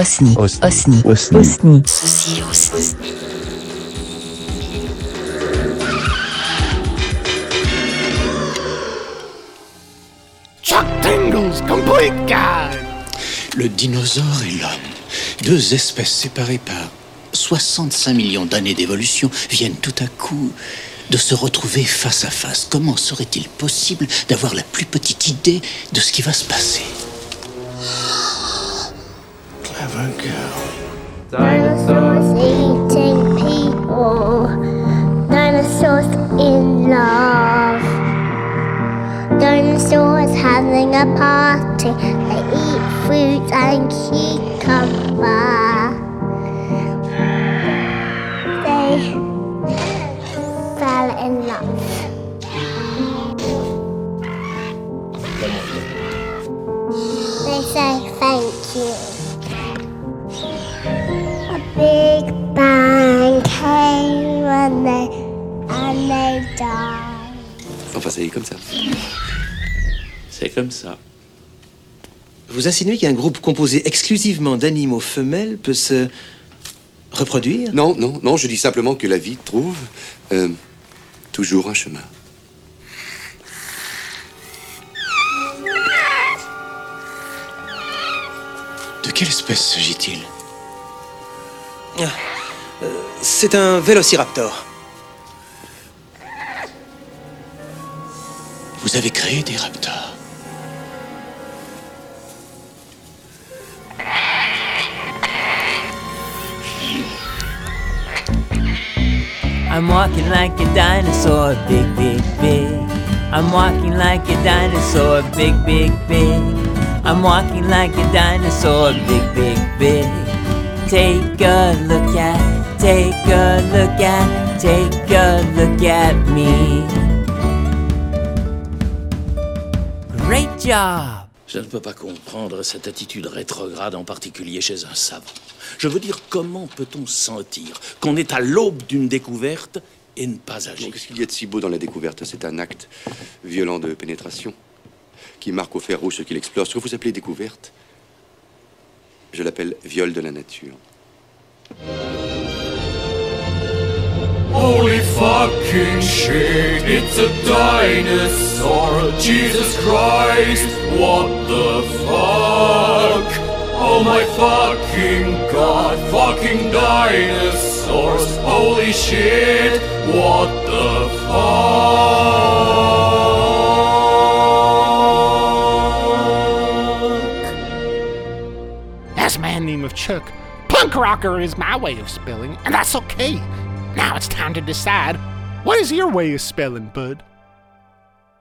Osni. Osni. Osni. Osni. Osni. Ceci est Osni. Chuck Tingles Complete Guide. Le dinosaure et l'homme, deux espèces séparées par 65 millions d'années d'évolution, viennent tout à coup de se retrouver face à face. Comment serait-il possible d'avoir la plus petite idée de ce qui va se passer? Clever girl. Dinosaurs eating people. Dinosaurs in love. Dinosaurs having a party. They eat fruit and cucumber. They fell in love. They say thank you. Enfin, ça y est comme ça. C'est comme ça. Vous insinuez qu'un groupe composé exclusivement d'animaux femelles peut se reproduire? Non, non, non, je dis simplement que la vie trouve euh, toujours un chemin. De quelle espèce s'agit-il? C'est un vélociraptor. Vous avez créé des raptors. I'm walking like a dinosaur, big, big, big. I'm walking like a dinosaur, big, big, big. I'm walking like a dinosaur, big, big, big. Take a look at, take a look at, take a look at me. Je ne peux pas comprendre cette attitude rétrograde, en particulier chez un savant. Je veux dire, comment peut-on sentir qu'on est à l'aube d'une découverte et ne pas agir? Qu'est-ce qu'il y a de si beau dans la découverte? C'est un acte violent de pénétration qui marque au fer rouge ce qu'il explore. Ce que vous appelez découverte, je l'appelle viol de la nature. Holy fucking shit, it's a dinosaur. Jesus Christ, what the fuck? Oh my fucking god, fucking dinosaurs. Holy shit, what the fuck? As a man named of Chuck, punk rocker is my way of spelling, and that's okay. Now it's time to decide what is your way of spelling, bud?